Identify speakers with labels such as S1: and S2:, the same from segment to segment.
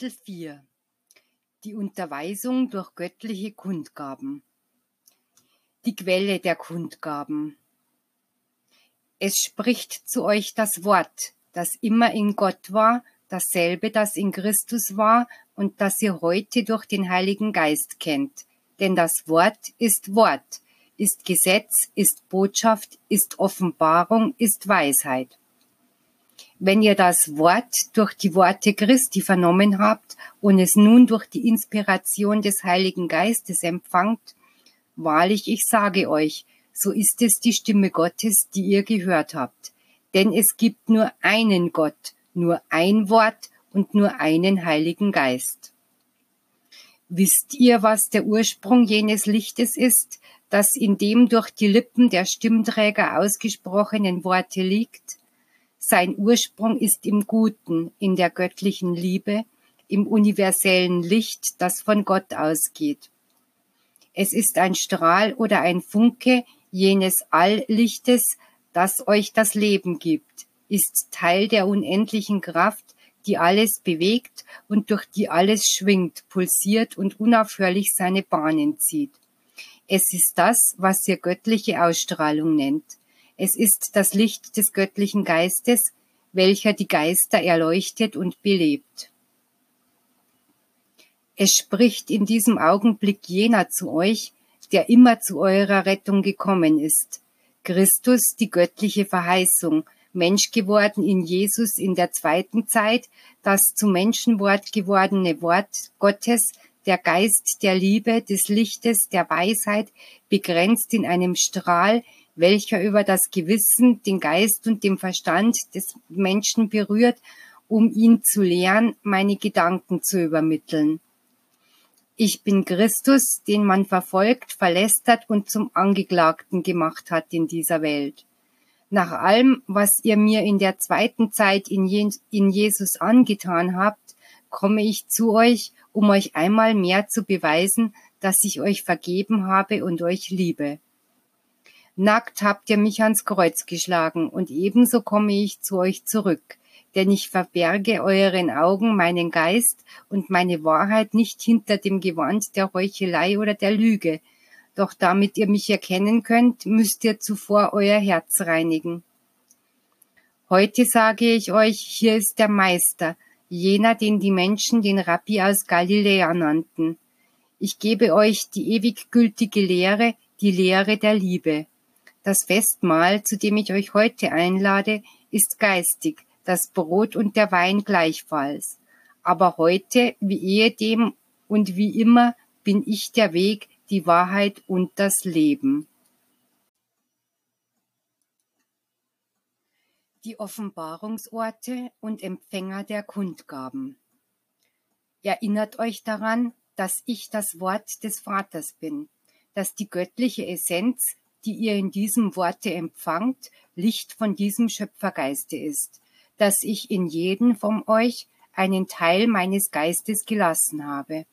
S1: Kapitel 4 Die Unterweisung durch göttliche Kundgaben Die Quelle der Kundgaben Es spricht zu euch das Wort, das immer in Gott war, dasselbe, das in Christus war und das ihr heute durch den Heiligen Geist kennt. Denn das Wort ist Wort, ist Gesetz, ist Botschaft, ist Offenbarung, ist Weisheit. Wenn ihr das Wort durch die Worte Christi vernommen habt und es nun durch die Inspiration des Heiligen Geistes empfangt, wahrlich ich sage euch, so ist es die Stimme Gottes, die ihr gehört habt. Denn es gibt nur einen Gott, nur ein Wort und nur einen Heiligen Geist. Wisst ihr, was der Ursprung jenes Lichtes ist, das in dem durch die Lippen der Stimmträger ausgesprochenen Worte liegt? Sein Ursprung ist im Guten, in der göttlichen Liebe, im universellen Licht, das von Gott ausgeht. Es ist ein Strahl oder ein Funke jenes Alllichtes, das euch das Leben gibt, ist Teil der unendlichen Kraft, die alles bewegt und durch die alles schwingt, pulsiert und unaufhörlich seine Bahnen zieht. Es ist das, was ihr göttliche Ausstrahlung nennt. Es ist das Licht des göttlichen Geistes, welcher die Geister erleuchtet und belebt. Es spricht in diesem Augenblick jener zu euch, der immer zu eurer Rettung gekommen ist. Christus, die göttliche Verheißung, Mensch geworden in Jesus in der zweiten Zeit, das zu Menschenwort gewordene Wort Gottes, der Geist der Liebe, des Lichtes, der Weisheit, begrenzt in einem Strahl, welcher über das Gewissen, den Geist und den Verstand des Menschen berührt, um ihn zu lehren, meine Gedanken zu übermitteln. Ich bin Christus, den man verfolgt, verlästert und zum Angeklagten gemacht hat in dieser Welt. Nach allem, was ihr mir in der zweiten Zeit in, Jesus angetan habt, komme ich zu euch, um euch einmal mehr zu beweisen, dass ich euch vergeben habe und euch liebe. Nackt habt ihr mich ans Kreuz geschlagen, und ebenso komme ich zu euch zurück, denn ich verberge euren Augen meinen Geist und meine Wahrheit nicht hinter dem Gewand der Heuchelei oder der Lüge, doch damit ihr mich erkennen könnt, müsst ihr zuvor euer Herz reinigen. Heute sage ich euch, hier ist der Meister, jener, den die Menschen den Rabbi aus Galiläa nannten. Ich gebe euch die ewig gültige Lehre, die Lehre der Liebe. Das Festmahl, zu dem ich euch heute einlade, ist geistig, das Brot und der Wein gleichfalls. Aber heute, wie ehedem und wie immer, bin ich der Weg, die Wahrheit und das Leben. Die Offenbarungsorte und Empfänger der Kundgaben. Erinnert euch daran, dass ich das Wort des Vaters bin, dass die göttliche Essenz die ihr in diesem Worte empfangt, Licht von diesem Schöpfergeiste ist, dass ich in jeden von euch einen Teil meines Geistes gelassen habe.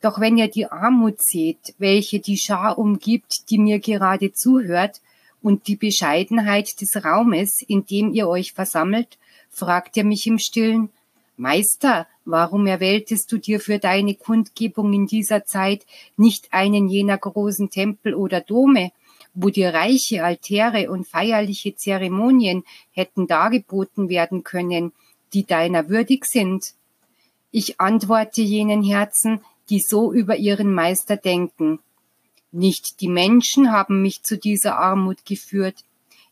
S1: Doch wenn ihr die Armut seht, welche die Schar umgibt, die mir gerade zuhört, und die Bescheidenheit des Raumes, in dem ihr euch versammelt, fragt ihr mich im stillen, Meister, warum erwähltest du dir für deine Kundgebung in dieser Zeit nicht einen jener großen Tempel oder Dome, wo dir reiche Altäre und feierliche Zeremonien hätten dargeboten werden können, die deiner würdig sind. Ich antworte jenen Herzen, die so über ihren Meister denken. Nicht die Menschen haben mich zu dieser Armut geführt.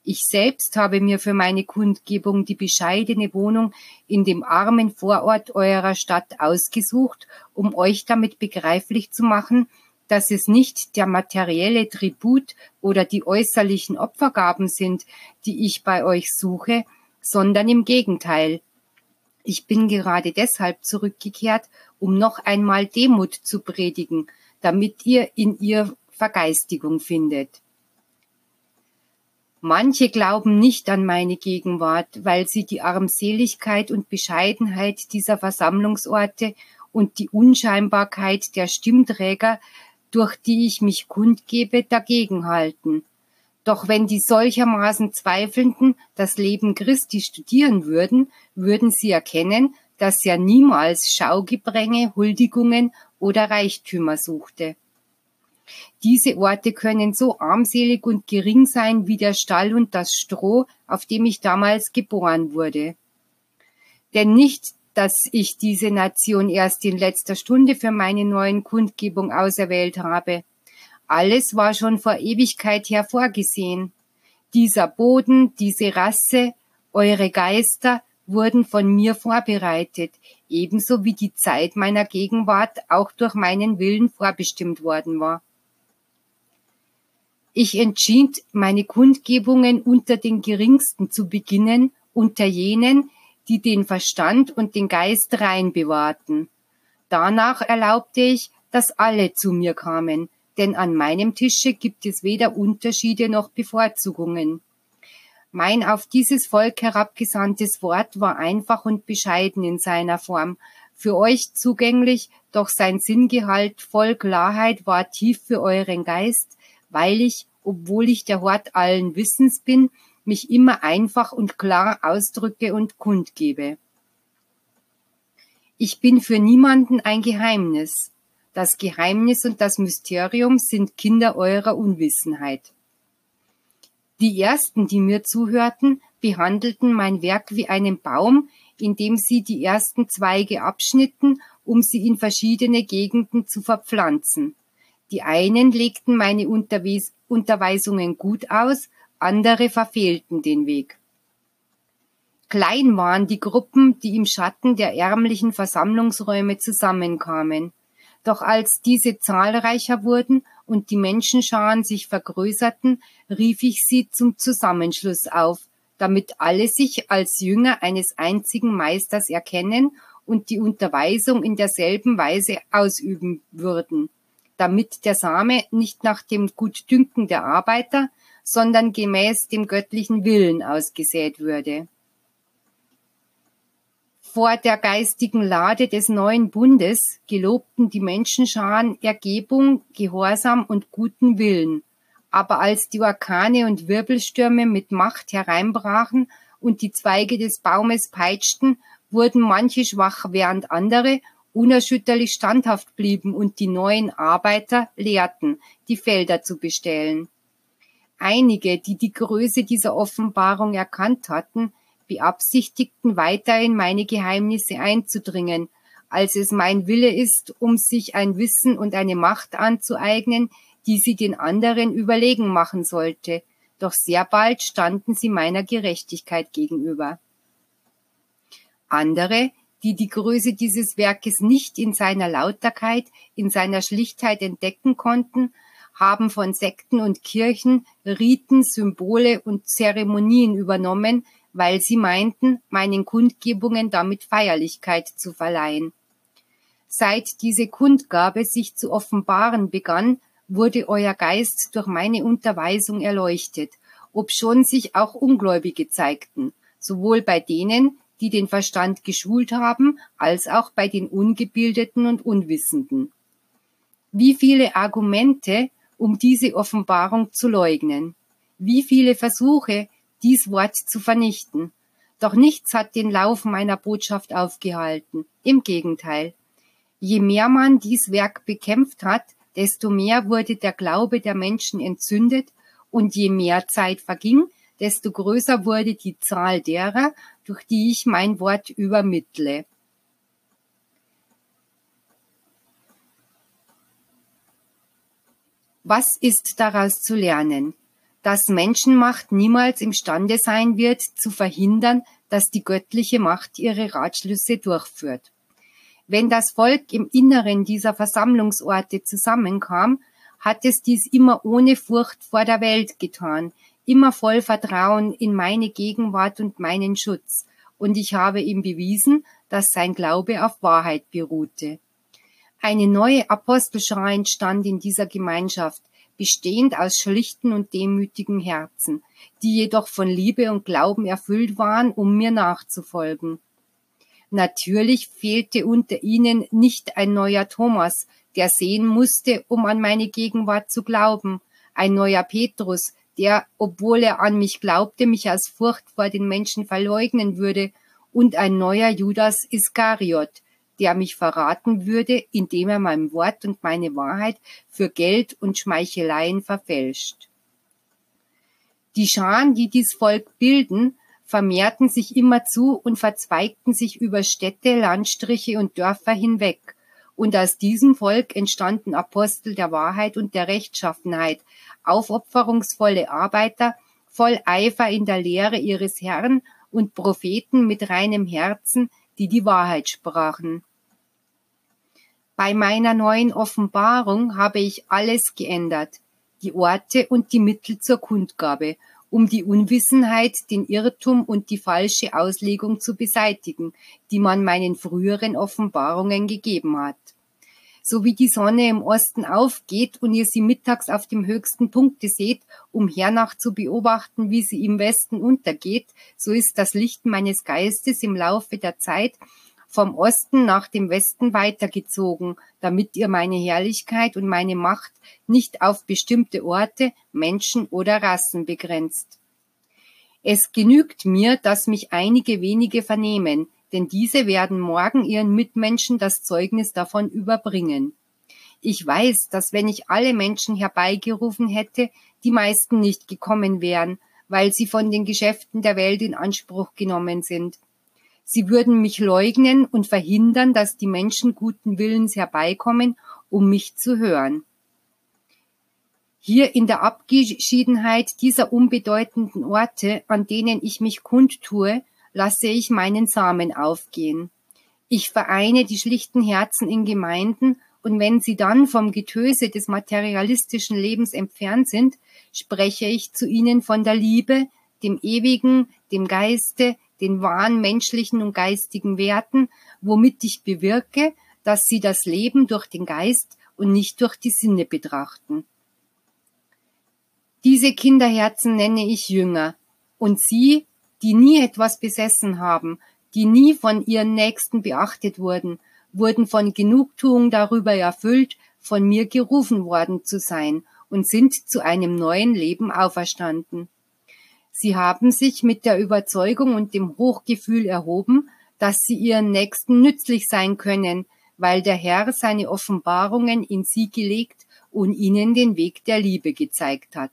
S1: Ich selbst habe mir für meine Kundgebung die bescheidene Wohnung in dem armen Vorort eurer Stadt ausgesucht, um euch damit begreiflich zu machen, dass es nicht der materielle Tribut oder die äußerlichen Opfergaben sind, die ich bei euch suche, sondern im Gegenteil. Ich bin gerade deshalb zurückgekehrt, um noch einmal Demut zu predigen, damit ihr in ihr Vergeistigung findet. Manche glauben nicht an meine Gegenwart, weil sie die Armseligkeit und Bescheidenheit dieser Versammlungsorte und die Unscheinbarkeit der Stimmträger durch die ich mich kundgebe, dagegenhalten. Doch wenn die solchermaßen Zweifelnden das Leben Christi studieren würden, würden sie erkennen, dass er niemals Schaugebränge, Huldigungen oder Reichtümer suchte. Diese Orte können so armselig und gering sein wie der Stall und das Stroh, auf dem ich damals geboren wurde. Denn nicht, dass ich diese Nation erst in letzter Stunde für meine neuen Kundgebung auserwählt habe. Alles war schon vor Ewigkeit her vorgesehen. Dieser Boden, diese Rasse, eure Geister wurden von mir vorbereitet, ebenso wie die Zeit meiner Gegenwart auch durch meinen Willen vorbestimmt worden war. Ich entschied, meine Kundgebungen unter den geringsten zu beginnen, unter jenen, die den Verstand und den Geist rein bewahrten. Danach erlaubte ich, dass alle zu mir kamen, denn an meinem Tische gibt es weder Unterschiede noch Bevorzugungen. Mein auf dieses Volk herabgesandtes Wort war einfach und bescheiden in seiner Form, für euch zugänglich, doch sein Sinngehalt voll Klarheit war tief für euren Geist, weil ich, obwohl ich der Hort allen Wissens bin, mich immer einfach und klar ausdrücke und kundgebe. Ich bin für niemanden ein Geheimnis. Das Geheimnis und das Mysterium sind Kinder eurer Unwissenheit. Die ersten, die mir zuhörten, behandelten mein Werk wie einen Baum, indem sie die ersten Zweige abschnitten, um sie in verschiedene Gegenden zu verpflanzen. Die einen legten meine Unterweis Unterweisungen gut aus, andere verfehlten den Weg. Klein waren die Gruppen, die im Schatten der ärmlichen Versammlungsräume zusammenkamen. Doch als diese zahlreicher wurden und die Menschenscharen sich vergrößerten, rief ich sie zum Zusammenschluss auf, damit alle sich als Jünger eines einzigen Meisters erkennen und die Unterweisung in derselben Weise ausüben würden damit der Same nicht nach dem Gutdünken der Arbeiter, sondern gemäß dem göttlichen Willen ausgesät würde. Vor der geistigen Lade des neuen Bundes gelobten die Menschenscharen Ergebung, Gehorsam und guten Willen. Aber als die Orkane und Wirbelstürme mit Macht hereinbrachen und die Zweige des Baumes peitschten, wurden manche schwach, während andere unerschütterlich standhaft blieben und die neuen Arbeiter lehrten, die Felder zu bestellen. Einige, die die Größe dieser Offenbarung erkannt hatten, beabsichtigten weiter in meine Geheimnisse einzudringen, als es mein Wille ist, um sich ein Wissen und eine Macht anzueignen, die sie den anderen überlegen machen sollte, doch sehr bald standen sie meiner Gerechtigkeit gegenüber. Andere, die die Größe dieses Werkes nicht in seiner Lauterkeit, in seiner Schlichtheit entdecken konnten, haben von Sekten und Kirchen Riten, Symbole und Zeremonien übernommen, weil sie meinten, meinen Kundgebungen damit Feierlichkeit zu verleihen. Seit diese Kundgabe sich zu offenbaren begann, wurde euer Geist durch meine Unterweisung erleuchtet, obschon sich auch Ungläubige zeigten, sowohl bei denen, die den Verstand geschult haben, als auch bei den Ungebildeten und Unwissenden. Wie viele Argumente, um diese Offenbarung zu leugnen. Wie viele Versuche, dies Wort zu vernichten. Doch nichts hat den Lauf meiner Botschaft aufgehalten. Im Gegenteil. Je mehr man dies Werk bekämpft hat, desto mehr wurde der Glaube der Menschen entzündet und je mehr Zeit verging, desto größer wurde die Zahl derer, durch die ich mein Wort übermittle. Was ist daraus zu lernen? Dass Menschenmacht niemals imstande sein wird, zu verhindern, dass die göttliche Macht ihre Ratschlüsse durchführt. Wenn das Volk im Inneren dieser Versammlungsorte zusammenkam, hat es dies immer ohne Furcht vor der Welt getan, immer voll Vertrauen in meine Gegenwart und meinen Schutz, und ich habe ihm bewiesen, dass sein Glaube auf Wahrheit beruhte. Eine neue Apostelschar entstand in dieser Gemeinschaft, bestehend aus schlichten und demütigen Herzen, die jedoch von Liebe und Glauben erfüllt waren, um mir nachzufolgen. Natürlich fehlte unter ihnen nicht ein neuer Thomas, der sehen musste, um an meine Gegenwart zu glauben, ein neuer Petrus, der, obwohl er an mich glaubte, mich aus Furcht vor den Menschen verleugnen würde und ein neuer Judas Iskariot, der mich verraten würde, indem er mein Wort und meine Wahrheit für Geld und Schmeicheleien verfälscht. Die Scharen, die dies Volk bilden, vermehrten sich immerzu und verzweigten sich über Städte, Landstriche und Dörfer hinweg. Und aus diesem Volk entstanden Apostel der Wahrheit und der Rechtschaffenheit, aufopferungsvolle Arbeiter, voll Eifer in der Lehre ihres Herrn und Propheten mit reinem Herzen, die die Wahrheit sprachen. Bei meiner neuen Offenbarung habe ich alles geändert, die Orte und die Mittel zur Kundgabe, um die Unwissenheit, den Irrtum und die falsche Auslegung zu beseitigen, die man meinen früheren Offenbarungen gegeben hat. So wie die Sonne im Osten aufgeht und ihr sie mittags auf dem höchsten Punkte seht, um hernach zu beobachten, wie sie im Westen untergeht, so ist das Licht meines Geistes im Laufe der Zeit vom Osten nach dem Westen weitergezogen, damit ihr meine Herrlichkeit und meine Macht nicht auf bestimmte Orte, Menschen oder Rassen begrenzt. Es genügt mir, dass mich einige wenige vernehmen, denn diese werden morgen ihren Mitmenschen das Zeugnis davon überbringen. Ich weiß, dass wenn ich alle Menschen herbeigerufen hätte, die meisten nicht gekommen wären, weil sie von den Geschäften der Welt in Anspruch genommen sind. Sie würden mich leugnen und verhindern, dass die Menschen guten Willens herbeikommen, um mich zu hören. Hier in der Abgeschiedenheit dieser unbedeutenden Orte, an denen ich mich kundtue, lasse ich meinen Samen aufgehen. Ich vereine die schlichten Herzen in Gemeinden, und wenn sie dann vom Getöse des materialistischen Lebens entfernt sind, spreche ich zu ihnen von der Liebe, dem Ewigen, dem Geiste, den wahren menschlichen und geistigen Werten, womit ich bewirke, dass sie das Leben durch den Geist und nicht durch die Sinne betrachten. Diese Kinderherzen nenne ich Jünger, und sie, die nie etwas besessen haben, die nie von ihren Nächsten beachtet wurden, wurden von Genugtuung darüber erfüllt, von mir gerufen worden zu sein und sind zu einem neuen Leben auferstanden. Sie haben sich mit der Überzeugung und dem Hochgefühl erhoben, dass sie ihren Nächsten nützlich sein können, weil der Herr seine Offenbarungen in sie gelegt und ihnen den Weg der Liebe gezeigt hat.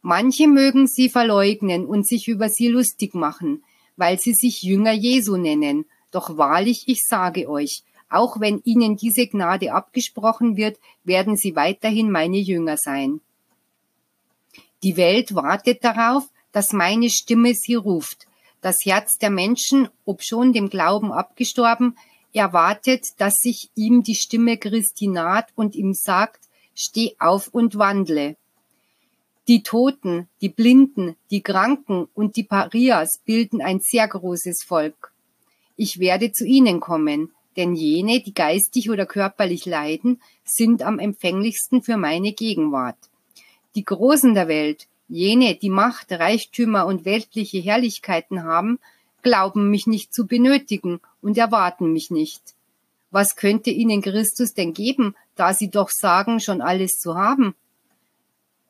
S1: Manche mögen sie verleugnen und sich über sie lustig machen, weil sie sich Jünger Jesu nennen, doch wahrlich, ich sage euch, auch wenn ihnen diese Gnade abgesprochen wird, werden sie weiterhin meine Jünger sein. Die Welt wartet darauf, dass meine Stimme sie ruft. Das Herz der Menschen, obschon dem Glauben abgestorben, erwartet, dass sich ihm die Stimme Christi naht und ihm sagt, steh auf und wandle. Die Toten, die Blinden, die Kranken und die Parias bilden ein sehr großes Volk. Ich werde zu ihnen kommen, denn jene, die geistig oder körperlich leiden, sind am empfänglichsten für meine Gegenwart. Die Großen der Welt, jene, die Macht, Reichtümer und weltliche Herrlichkeiten haben, glauben mich nicht zu benötigen und erwarten mich nicht. Was könnte ihnen Christus denn geben, da sie doch sagen, schon alles zu haben?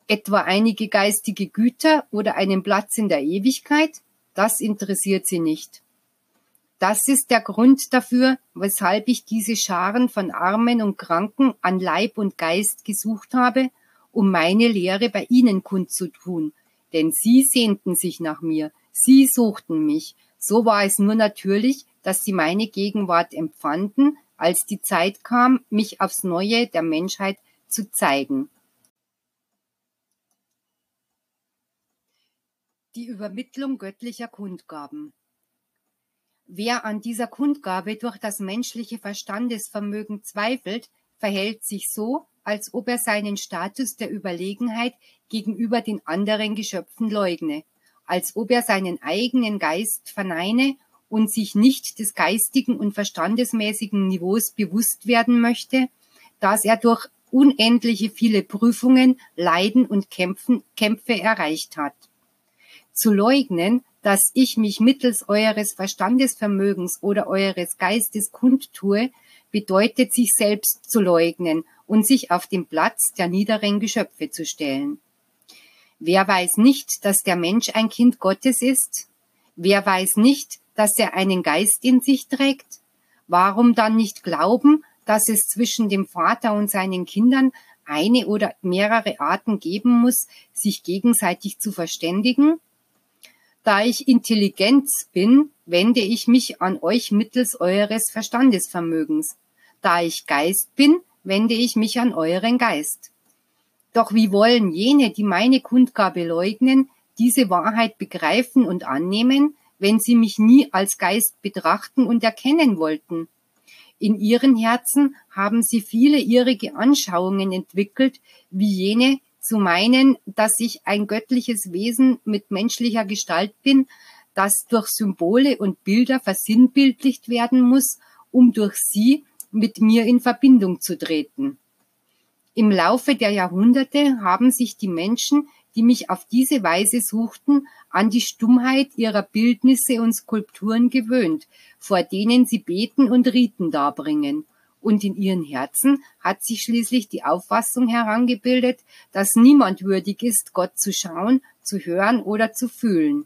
S1: Etwa einige geistige Güter oder einen Platz in der Ewigkeit? Das interessiert sie nicht. Das ist der Grund dafür, weshalb ich diese Scharen von Armen und Kranken an Leib und Geist gesucht habe um meine Lehre bei ihnen kundzutun, denn sie sehnten sich nach mir, sie suchten mich, so war es nur natürlich, dass sie meine Gegenwart empfanden, als die Zeit kam, mich aufs Neue der Menschheit zu zeigen. Die Übermittlung göttlicher Kundgaben. Wer an dieser Kundgabe durch das menschliche Verstandesvermögen zweifelt, verhält sich so, als ob er seinen Status der Überlegenheit gegenüber den anderen Geschöpfen leugne, als ob er seinen eigenen Geist verneine und sich nicht des geistigen und verstandesmäßigen Niveaus bewusst werden möchte, dass er durch unendliche viele Prüfungen, Leiden und Kämpfen, Kämpfe erreicht hat. Zu leugnen, dass ich mich mittels eures Verstandesvermögens oder eures Geistes kundtue, bedeutet sich selbst zu leugnen und sich auf den Platz der niederen Geschöpfe zu stellen. Wer weiß nicht, dass der Mensch ein Kind Gottes ist? Wer weiß nicht, dass er einen Geist in sich trägt? Warum dann nicht glauben, dass es zwischen dem Vater und seinen Kindern eine oder mehrere Arten geben muss, sich gegenseitig zu verständigen? Da ich Intelligenz bin, wende ich mich an euch mittels eures Verstandesvermögens. Da ich Geist bin, wende ich mich an euren Geist. Doch wie wollen jene, die meine Kundgabe leugnen, diese Wahrheit begreifen und annehmen, wenn sie mich nie als Geist betrachten und erkennen wollten? In ihren Herzen haben sie viele irrige Anschauungen entwickelt, wie jene zu meinen, dass ich ein göttliches Wesen mit menschlicher Gestalt bin, das durch Symbole und Bilder versinnbildlicht werden muss, um durch sie mit mir in Verbindung zu treten. Im Laufe der Jahrhunderte haben sich die Menschen, die mich auf diese Weise suchten, an die Stummheit ihrer Bildnisse und Skulpturen gewöhnt, vor denen sie beten und Riten darbringen. Und in ihren Herzen hat sich schließlich die Auffassung herangebildet, dass niemand würdig ist, Gott zu schauen, zu hören oder zu fühlen.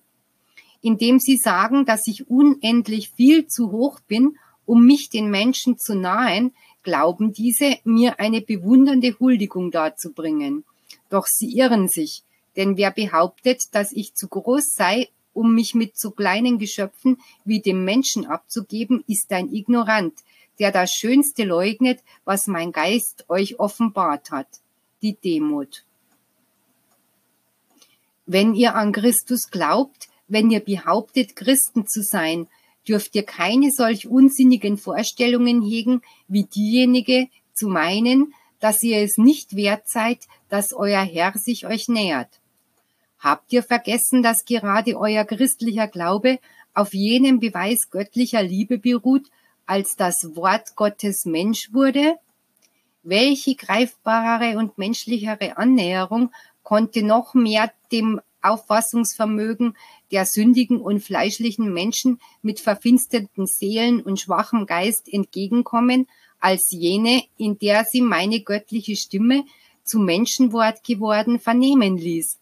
S1: Indem sie sagen, dass ich unendlich viel zu hoch bin, um mich den Menschen zu nahen, glauben diese, mir eine bewundernde Huldigung darzubringen. Doch sie irren sich, denn wer behauptet, dass ich zu groß sei, um mich mit so kleinen Geschöpfen wie dem Menschen abzugeben, ist ein Ignorant, der das Schönste leugnet, was mein Geist euch offenbart hat, die Demut. Wenn ihr an Christus glaubt, wenn ihr behauptet, Christen zu sein, dürft ihr keine solch unsinnigen Vorstellungen hegen, wie diejenige zu meinen, dass ihr es nicht wert seid, dass euer Herr sich euch nähert. Habt ihr vergessen, dass gerade euer christlicher Glaube auf jenem Beweis göttlicher Liebe beruht, als das Wort Gottes Mensch wurde? Welche greifbarere und menschlichere Annäherung konnte noch mehr dem Auffassungsvermögen der sündigen und fleischlichen Menschen mit verfinsterten Seelen und schwachem Geist entgegenkommen, als jene, in der sie meine göttliche Stimme zu Menschenwort geworden vernehmen ließ.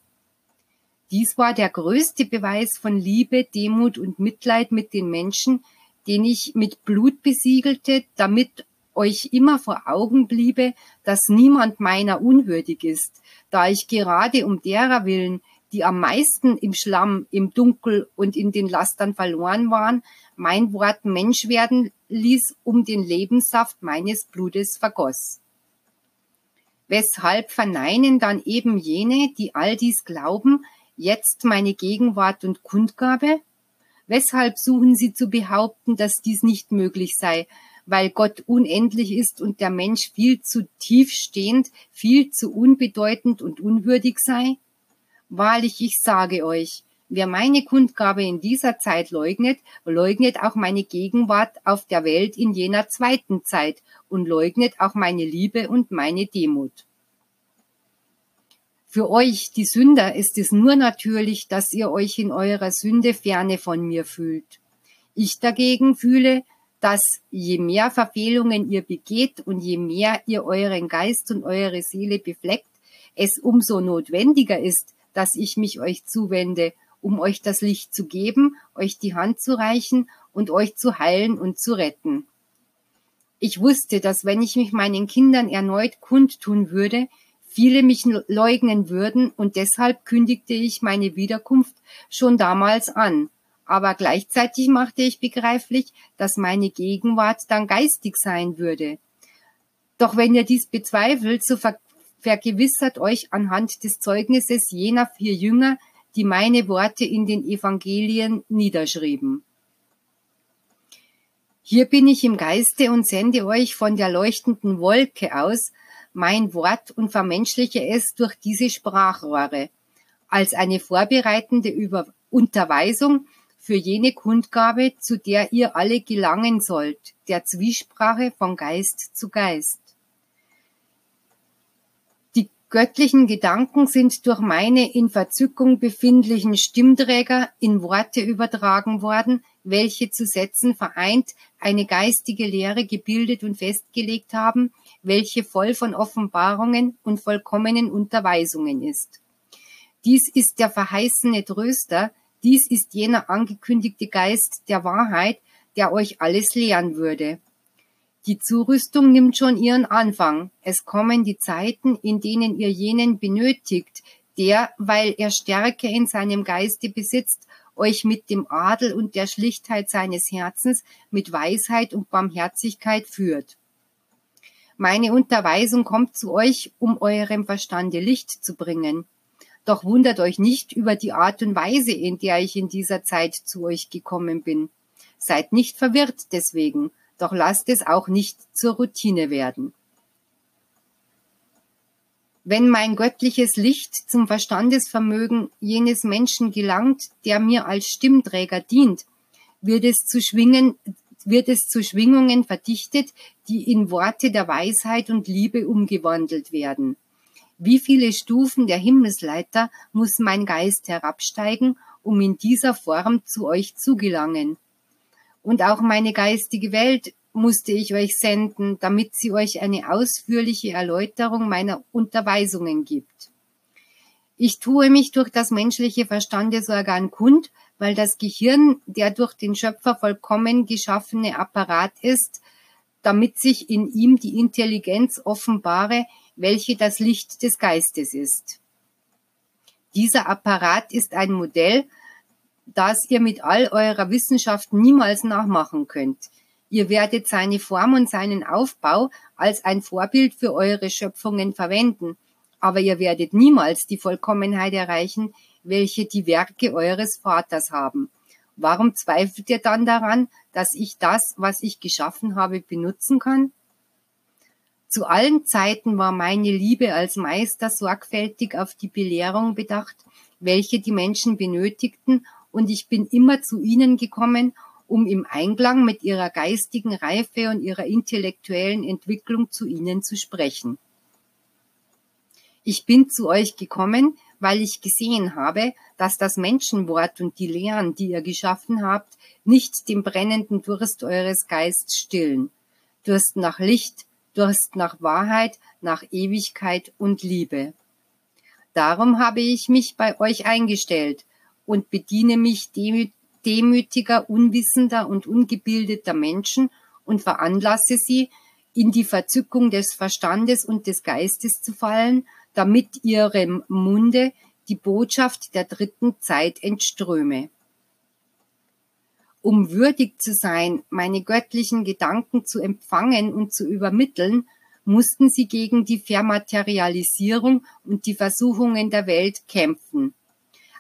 S1: Dies war der größte Beweis von Liebe, Demut und Mitleid mit den Menschen, den ich mit Blut besiegelte, damit euch immer vor Augen bliebe, dass niemand meiner unwürdig ist, da ich gerade um derer willen, die am meisten im Schlamm, im Dunkel und in den Lastern verloren waren, mein Wort Mensch werden ließ, um den Lebenssaft meines Blutes vergoss. Weshalb verneinen dann eben jene, die all dies glauben, jetzt meine Gegenwart und Kundgabe? Weshalb suchen sie zu behaupten, dass dies nicht möglich sei, weil Gott unendlich ist und der Mensch viel zu tief stehend, viel zu unbedeutend und unwürdig sei? Wahrlich, ich sage euch, wer meine Kundgabe in dieser Zeit leugnet, leugnet auch meine Gegenwart auf der Welt in jener zweiten Zeit und leugnet auch meine Liebe und meine Demut. Für euch, die Sünder, ist es nur natürlich, dass ihr euch in eurer Sünde ferne von mir fühlt. Ich dagegen fühle, dass je mehr Verfehlungen ihr begeht und je mehr ihr euren Geist und eure Seele befleckt, es umso notwendiger ist, dass ich mich euch zuwende, um euch das Licht zu geben, euch die Hand zu reichen und euch zu heilen und zu retten. Ich wusste, dass wenn ich mich meinen Kindern erneut kundtun würde, viele mich leugnen würden und deshalb kündigte ich meine Wiederkunft schon damals an. Aber gleichzeitig machte ich begreiflich, dass meine Gegenwart dann geistig sein würde. Doch wenn ihr dies bezweifelt, so vergewissert euch anhand des Zeugnisses jener vier Jünger, die meine Worte in den Evangelien niederschrieben. Hier bin ich im Geiste und sende euch von der leuchtenden Wolke aus mein Wort und vermenschliche es durch diese Sprachrohre als eine vorbereitende Über Unterweisung für jene Kundgabe, zu der ihr alle gelangen sollt, der Zwiesprache von Geist zu Geist göttlichen Gedanken sind durch meine in Verzückung befindlichen Stimmträger in Worte übertragen worden, welche zu Sätzen vereint eine geistige Lehre gebildet und festgelegt haben, welche voll von Offenbarungen und vollkommenen Unterweisungen ist. Dies ist der verheißene Tröster, Dies ist jener angekündigte Geist der Wahrheit, der euch alles lehren würde. Die Zurüstung nimmt schon ihren Anfang. Es kommen die Zeiten, in denen ihr jenen benötigt, der, weil er Stärke in seinem Geiste besitzt, euch mit dem Adel und der Schlichtheit seines Herzens, mit Weisheit und Barmherzigkeit führt. Meine Unterweisung kommt zu euch, um eurem Verstande Licht zu bringen. Doch wundert euch nicht über die Art und Weise, in der ich in dieser Zeit zu euch gekommen bin. Seid nicht verwirrt deswegen, doch lasst es auch nicht zur Routine werden. Wenn mein göttliches Licht zum Verstandesvermögen jenes Menschen gelangt, der mir als Stimmträger dient, wird es zu schwingen, wird es zu Schwingungen verdichtet, die in Worte der Weisheit und Liebe umgewandelt werden. Wie viele Stufen der Himmelsleiter muss mein Geist herabsteigen, um in dieser Form zu euch zu gelangen? Und auch meine geistige Welt musste ich euch senden, damit sie euch eine ausführliche Erläuterung meiner Unterweisungen gibt. Ich tue mich durch das menschliche Verstandesorgan kund, weil das Gehirn der durch den Schöpfer vollkommen geschaffene Apparat ist, damit sich in ihm die Intelligenz offenbare, welche das Licht des Geistes ist. Dieser Apparat ist ein Modell, das ihr mit all eurer Wissenschaft niemals nachmachen könnt. Ihr werdet seine Form und seinen Aufbau als ein Vorbild für eure Schöpfungen verwenden, aber ihr werdet niemals die Vollkommenheit erreichen, welche die Werke eures Vaters haben. Warum zweifelt ihr dann daran, dass ich das, was ich geschaffen habe, benutzen kann? Zu allen Zeiten war meine Liebe als Meister sorgfältig auf die Belehrung bedacht, welche die Menschen benötigten, und ich bin immer zu ihnen gekommen, um im Einklang mit ihrer geistigen Reife und ihrer intellektuellen Entwicklung zu ihnen zu sprechen. Ich bin zu euch gekommen, weil ich gesehen habe, dass das Menschenwort und die Lehren, die ihr geschaffen habt, nicht den brennenden Durst eures Geistes stillen. Durst nach Licht, Durst nach Wahrheit, nach Ewigkeit und Liebe. Darum habe ich mich bei euch eingestellt und bediene mich demütiger, unwissender und ungebildeter Menschen und veranlasse sie, in die Verzückung des Verstandes und des Geistes zu fallen, damit ihrem Munde die Botschaft der dritten Zeit entströme. Um würdig zu sein, meine göttlichen Gedanken zu empfangen und zu übermitteln, mussten sie gegen die Vermaterialisierung und die Versuchungen der Welt kämpfen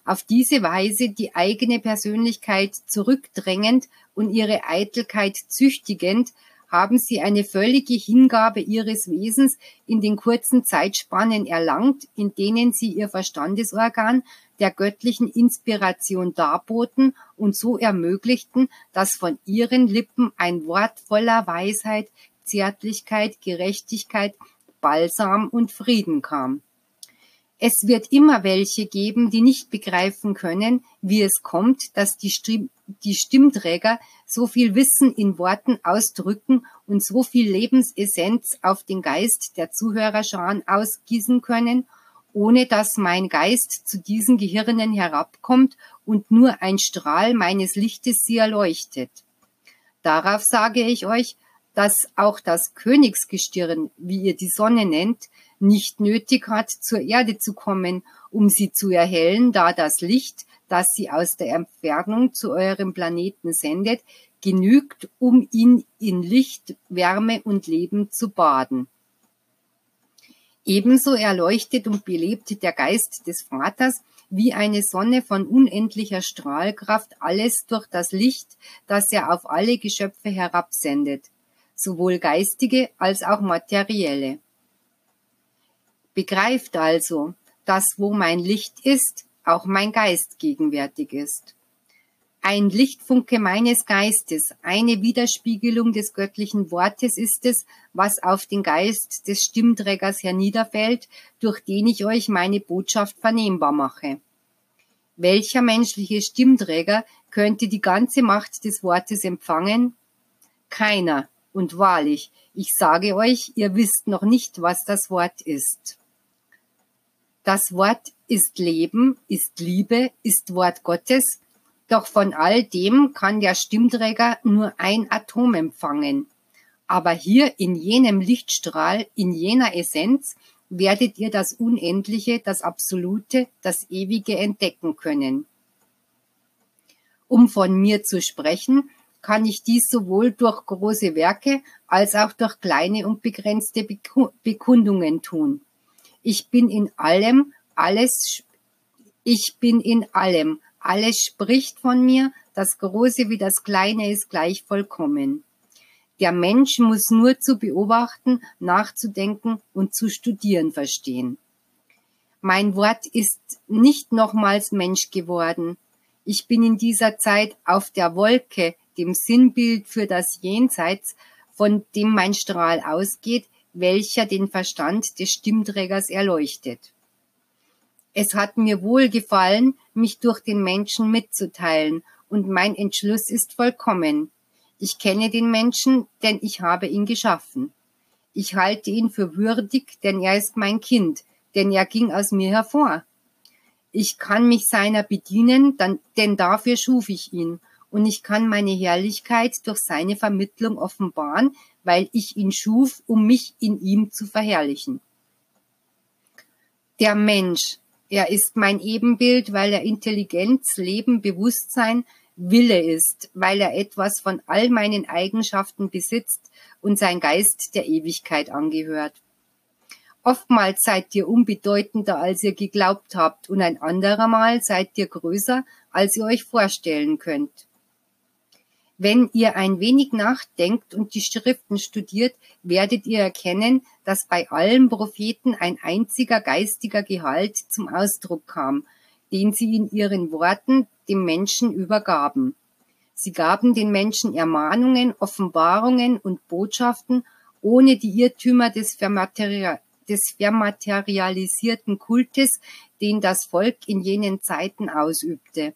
S1: auf diese Weise die eigene Persönlichkeit zurückdrängend und ihre Eitelkeit züchtigend, haben sie eine völlige Hingabe ihres Wesens in den kurzen Zeitspannen erlangt, in denen sie ihr Verstandesorgan der göttlichen Inspiration darboten und so ermöglichten, dass von ihren Lippen ein Wort voller Weisheit, Zärtlichkeit, Gerechtigkeit, Balsam und Frieden kam. Es wird immer welche geben, die nicht begreifen können, wie es kommt, dass die, Stimm die Stimmträger so viel Wissen in Worten ausdrücken und so viel Lebensessenz auf den Geist der Zuhörerscharen ausgießen können, ohne dass mein Geist zu diesen Gehirnen herabkommt und nur ein Strahl meines Lichtes sie erleuchtet. Darauf sage ich euch, dass auch das Königsgestirn, wie ihr die Sonne nennt, nicht nötig hat, zur Erde zu kommen, um sie zu erhellen, da das Licht, das sie aus der Entfernung zu eurem Planeten sendet, genügt, um ihn in Licht, Wärme und Leben zu baden. Ebenso erleuchtet und belebt der Geist des Vaters wie eine Sonne von unendlicher Strahlkraft alles durch das Licht, das er auf alle Geschöpfe herabsendet, sowohl geistige als auch materielle. Begreift also, dass wo mein Licht ist, auch mein Geist gegenwärtig ist. Ein Lichtfunke meines Geistes, eine Widerspiegelung des göttlichen Wortes ist es, was auf den Geist des Stimmträgers herniederfällt, durch den ich euch meine Botschaft vernehmbar mache. Welcher menschliche Stimmträger könnte die ganze Macht des Wortes empfangen? Keiner. Und wahrlich, ich sage euch, ihr wisst noch nicht, was das Wort ist. Das Wort ist Leben, ist Liebe, ist Wort Gottes, Doch von all dem kann der Stimmträger nur ein Atom empfangen. Aber hier in jenem Lichtstrahl, in jener Essenz, werdet ihr das Unendliche, das Absolute, das Ewige entdecken können. Um von mir zu sprechen, kann ich dies sowohl durch große Werke als auch durch kleine und begrenzte Bekundungen tun. Ich bin in allem, alles, ich bin in allem, alles spricht von mir, das Große wie das Kleine ist gleich vollkommen. Der Mensch muss nur zu beobachten, nachzudenken und zu studieren verstehen. Mein Wort ist nicht nochmals Mensch geworden. Ich bin in dieser Zeit auf der Wolke, dem Sinnbild für das Jenseits, von dem mein Strahl ausgeht, welcher den Verstand des Stimmträgers erleuchtet. Es hat mir wohl gefallen, mich durch den Menschen mitzuteilen, und mein Entschluss ist vollkommen. Ich kenne den Menschen, denn ich habe ihn geschaffen. Ich halte ihn für würdig, denn er ist mein Kind, denn er ging aus mir hervor. Ich kann mich seiner bedienen, denn dafür schuf ich ihn, und ich kann meine Herrlichkeit durch seine Vermittlung offenbaren, weil ich ihn schuf, um mich in ihm zu verherrlichen. Der Mensch, er ist mein Ebenbild, weil er Intelligenz, Leben, Bewusstsein, Wille ist, weil er etwas von all meinen Eigenschaften besitzt und sein Geist der Ewigkeit angehört. Oftmals seid ihr unbedeutender, als ihr geglaubt habt, und ein anderer Mal seid ihr größer, als ihr euch vorstellen könnt. Wenn ihr ein wenig nachdenkt und die Schriften studiert, werdet ihr erkennen, dass bei allen Propheten ein einziger geistiger Gehalt zum Ausdruck kam, den sie in ihren Worten dem Menschen übergaben. Sie gaben den Menschen Ermahnungen, Offenbarungen und Botschaften, ohne die Irrtümer des, Vermateria des vermaterialisierten Kultes, den das Volk in jenen Zeiten ausübte.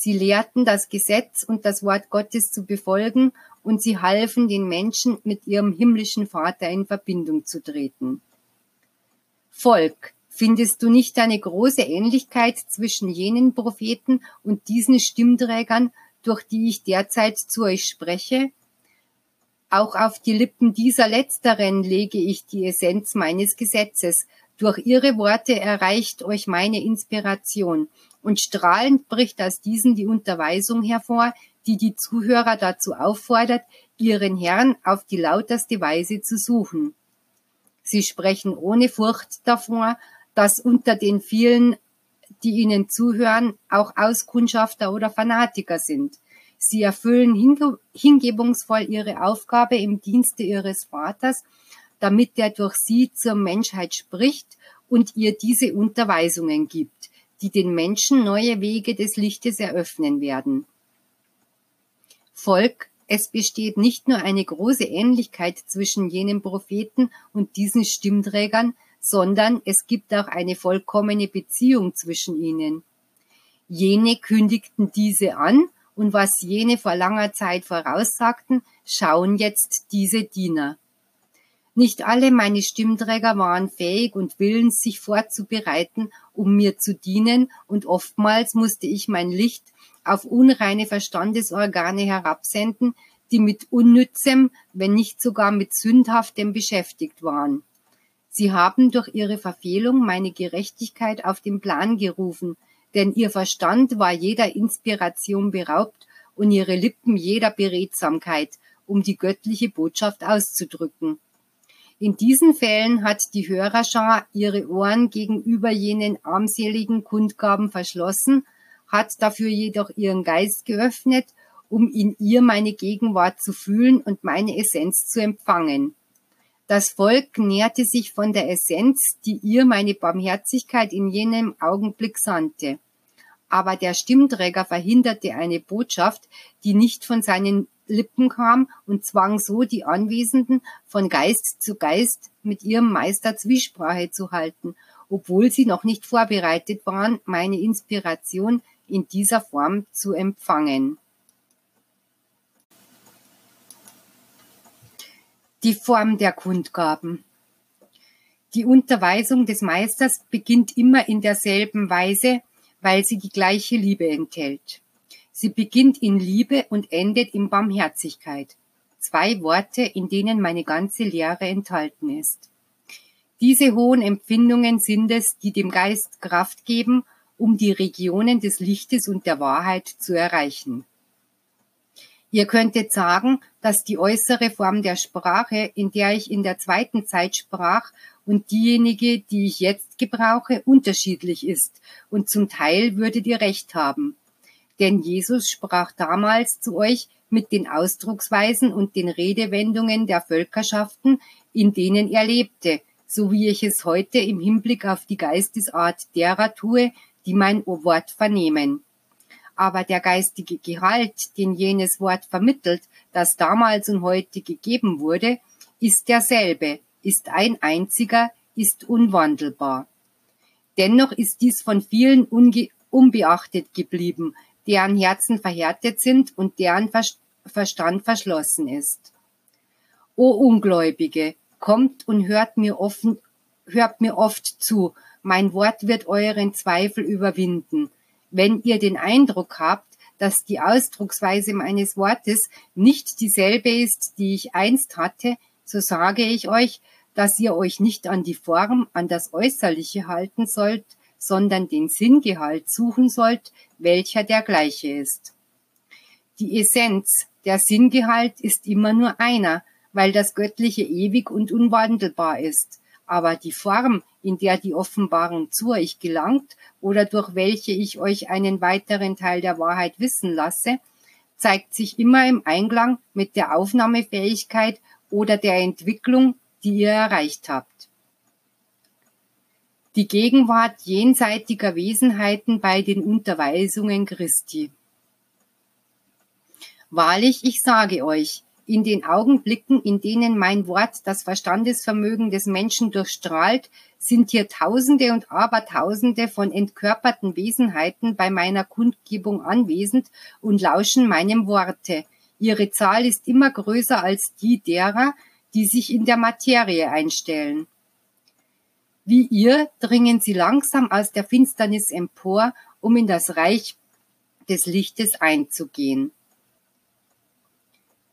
S1: Sie lehrten das Gesetz und das Wort Gottes zu befolgen und sie halfen den Menschen mit ihrem himmlischen Vater in Verbindung zu treten. Volk, findest du nicht eine große Ähnlichkeit zwischen jenen Propheten und diesen Stimmträgern, durch die ich derzeit zu euch spreche? Auch auf die Lippen dieser letzteren lege ich die Essenz meines Gesetzes. Durch ihre Worte erreicht euch meine Inspiration und strahlend bricht aus diesen die Unterweisung hervor, die die Zuhörer dazu auffordert, ihren Herrn auf die lauterste Weise zu suchen. Sie sprechen ohne Furcht davor, dass unter den vielen, die ihnen zuhören, auch Auskundschafter oder Fanatiker sind. Sie erfüllen hingebungsvoll ihre Aufgabe im Dienste ihres Vaters, damit er durch sie zur Menschheit spricht und ihr diese Unterweisungen gibt die den Menschen neue Wege des Lichtes eröffnen werden. Volk, es besteht nicht nur eine große Ähnlichkeit zwischen jenen Propheten und diesen Stimmträgern, sondern es gibt auch eine vollkommene Beziehung zwischen ihnen. Jene kündigten diese an, und was jene vor langer Zeit voraussagten, schauen jetzt diese Diener. Nicht alle meine Stimmträger waren fähig und willens, sich vorzubereiten, um mir zu dienen, und oftmals musste ich mein Licht auf unreine Verstandesorgane herabsenden, die mit unnützem, wenn nicht sogar mit sündhaftem beschäftigt waren. Sie haben durch ihre Verfehlung meine Gerechtigkeit auf den Plan gerufen, denn ihr Verstand war jeder Inspiration beraubt und ihre Lippen jeder Beredsamkeit, um die göttliche Botschaft auszudrücken. In diesen Fällen hat die Hörerschar ihre Ohren gegenüber jenen armseligen Kundgaben verschlossen, hat dafür jedoch ihren Geist geöffnet, um in ihr meine Gegenwart zu fühlen und meine Essenz zu empfangen. Das Volk nährte sich von der Essenz, die ihr meine Barmherzigkeit in jenem Augenblick sandte. Aber der Stimmträger verhinderte eine Botschaft, die nicht von seinen Lippen kam und zwang so die Anwesenden von Geist zu Geist mit ihrem Meister Zwiesprache zu halten, obwohl sie noch nicht vorbereitet waren, meine Inspiration in dieser Form zu empfangen. Die Form der Kundgaben. Die Unterweisung des Meisters beginnt immer in derselben Weise, weil sie die gleiche Liebe enthält. Sie beginnt in Liebe und endet in Barmherzigkeit. Zwei Worte, in denen meine ganze Lehre enthalten ist. Diese hohen Empfindungen sind es, die dem Geist Kraft geben, um die Regionen des Lichtes und der Wahrheit zu erreichen. Ihr könntet sagen, dass die äußere Form der Sprache, in der ich in der zweiten Zeit sprach, und diejenige, die ich jetzt gebrauche, unterschiedlich ist, und zum Teil würdet ihr recht haben. Denn Jesus sprach damals zu euch mit den Ausdrucksweisen und den Redewendungen der Völkerschaften, in denen er lebte, so wie ich es heute im Hinblick auf die Geistesart derer tue, die mein Wort vernehmen aber der geistige Gehalt, den jenes Wort vermittelt, das damals und heute gegeben wurde, ist derselbe, ist ein einziger, ist unwandelbar. Dennoch ist dies von vielen unbeachtet geblieben, deren Herzen verhärtet sind und deren Verstand verschlossen ist. O Ungläubige, kommt und hört mir offen, hört mir oft zu, mein Wort wird euren Zweifel überwinden. Wenn ihr den Eindruck habt, dass die Ausdrucksweise meines Wortes nicht dieselbe ist, die ich einst hatte, so sage ich euch, dass ihr euch nicht an die Form, an das Äußerliche halten sollt, sondern den Sinngehalt suchen sollt, welcher der gleiche ist. Die Essenz, der Sinngehalt ist immer nur einer, weil das Göttliche ewig und unwandelbar ist aber die Form, in der die Offenbarung zu euch gelangt oder durch welche ich euch einen weiteren Teil der Wahrheit wissen lasse, zeigt sich immer im Einklang mit der Aufnahmefähigkeit oder der Entwicklung, die ihr erreicht habt. Die Gegenwart jenseitiger Wesenheiten bei den Unterweisungen Christi. Wahrlich, ich sage euch, in den Augenblicken, in denen mein Wort das Verstandesvermögen des Menschen durchstrahlt, sind hier Tausende und Abertausende von entkörperten Wesenheiten bei meiner Kundgebung anwesend und lauschen meinem Worte. Ihre Zahl ist immer größer als die derer, die sich in der Materie einstellen. Wie ihr dringen sie langsam aus der Finsternis empor, um in das Reich des Lichtes einzugehen.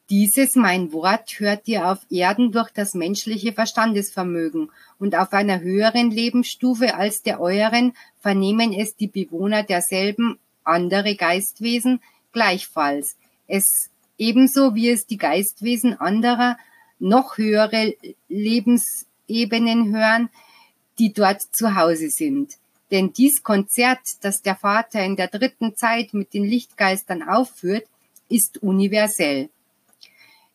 S1: Dieses mein Wort hört ihr auf Erden durch das menschliche Verstandesvermögen, und auf einer höheren Lebensstufe als der euren vernehmen es die Bewohner derselben andere Geistwesen gleichfalls. Es ebenso wie es die Geistwesen anderer noch höhere Lebensebenen hören, die dort zu Hause sind. Denn dies Konzert, das der Vater in der dritten Zeit mit den Lichtgeistern aufführt, ist universell.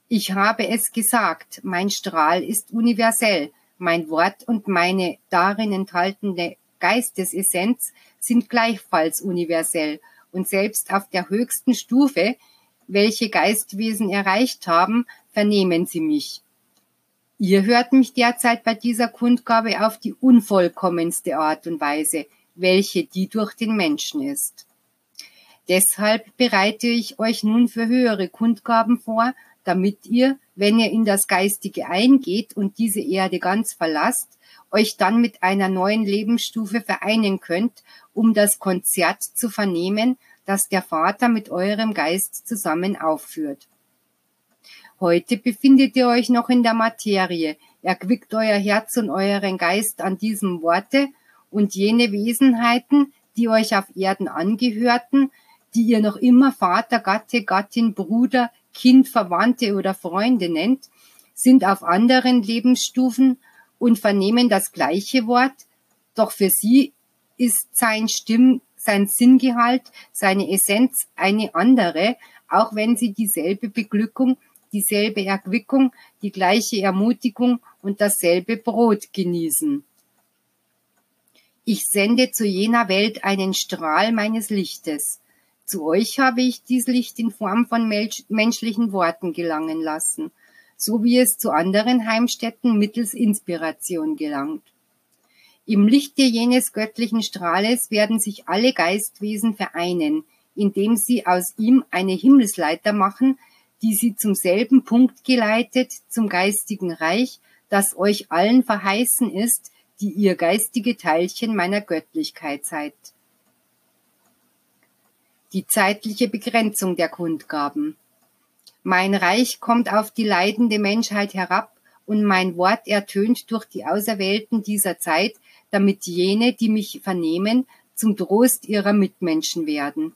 S1: Ich habe es gesagt, mein Strahl ist universell, mein Wort und meine darin enthaltene Geistesessenz sind gleichfalls universell und selbst auf der höchsten Stufe, welche Geistwesen erreicht haben, vernehmen sie mich. Ihr hört mich derzeit bei dieser Kundgabe auf die unvollkommenste Art und Weise, welche die durch den Menschen ist. Deshalb bereite ich euch nun für höhere Kundgaben vor, damit ihr, wenn ihr in das Geistige eingeht und diese Erde ganz verlasst, euch dann mit einer neuen Lebensstufe vereinen könnt, um das Konzert zu vernehmen, das der Vater mit eurem Geist zusammen aufführt. Heute befindet ihr euch noch in der Materie, erquickt euer Herz und euren Geist an diesem Worte, und jene Wesenheiten, die euch auf Erden angehörten, die ihr noch immer Vater, Gatte, Gattin, Bruder, Kind, Verwandte oder Freunde nennt, sind auf anderen Lebensstufen und vernehmen das gleiche Wort, doch für sie ist sein Stimm, sein Sinngehalt, seine Essenz eine andere, auch wenn sie dieselbe Beglückung, dieselbe Erquickung, die gleiche Ermutigung und dasselbe Brot genießen. Ich sende zu jener Welt einen Strahl meines Lichtes. Zu euch habe ich dies Licht in Form von menschlichen Worten gelangen lassen, so wie es zu anderen Heimstätten mittels Inspiration gelangt. Im Lichte jenes göttlichen Strahles werden sich alle Geistwesen vereinen, indem sie aus ihm eine Himmelsleiter machen, die sie zum selben Punkt geleitet, zum geistigen Reich, das euch allen verheißen ist, die ihr geistige Teilchen meiner Göttlichkeit seid. die zeitliche Begrenzung der Kundgaben. Mein Reich kommt auf die leidende Menschheit herab und mein Wort ertönt durch die Auserwählten dieser Zeit, damit jene, die mich vernehmen, zum Trost ihrer Mitmenschen werden.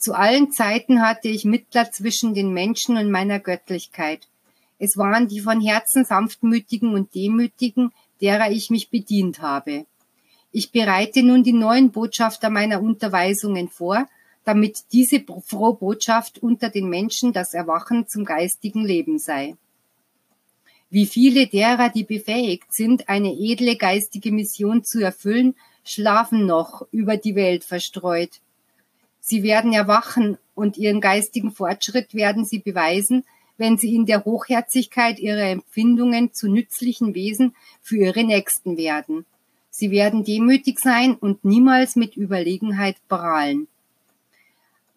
S1: Zu allen Zeiten hatte ich Mittler zwischen den Menschen und meiner Göttlichkeit. Es waren die von Herzen sanftmütigen und demütigen, derer ich mich bedient habe. Ich bereite nun die neuen Botschafter meiner Unterweisungen vor, damit diese frohe Botschaft unter den Menschen das Erwachen zum geistigen Leben sei. Wie viele derer, die befähigt sind, eine edle geistige Mission zu erfüllen, schlafen noch über die Welt verstreut. Sie werden erwachen und ihren geistigen Fortschritt werden sie beweisen, wenn sie in der Hochherzigkeit ihrer Empfindungen zu nützlichen Wesen für ihre Nächsten werden. Sie werden demütig sein und niemals mit Überlegenheit prahlen.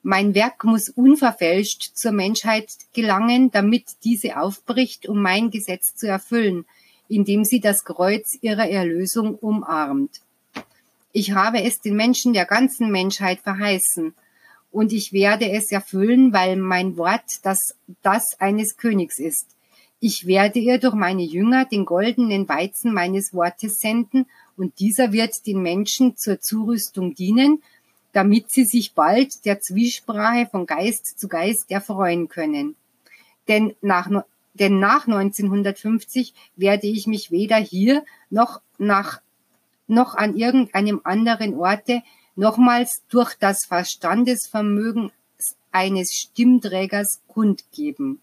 S1: Mein Werk muss unverfälscht zur Menschheit gelangen, damit diese aufbricht, um mein Gesetz zu erfüllen, indem sie das Kreuz ihrer Erlösung umarmt. Ich habe es den Menschen der ganzen Menschheit verheißen, und ich werde es erfüllen, weil mein Wort das, das eines Königs ist. Ich werde ihr durch meine Jünger den goldenen Weizen meines Wortes senden, und dieser wird den Menschen zur Zurüstung dienen, damit sie sich bald der Zwiesprache von Geist zu Geist erfreuen können. Denn nach, denn nach 1950 werde ich mich weder hier noch nach noch an irgendeinem anderen Orte nochmals durch das Verstandesvermögen eines Stimmträgers kundgeben.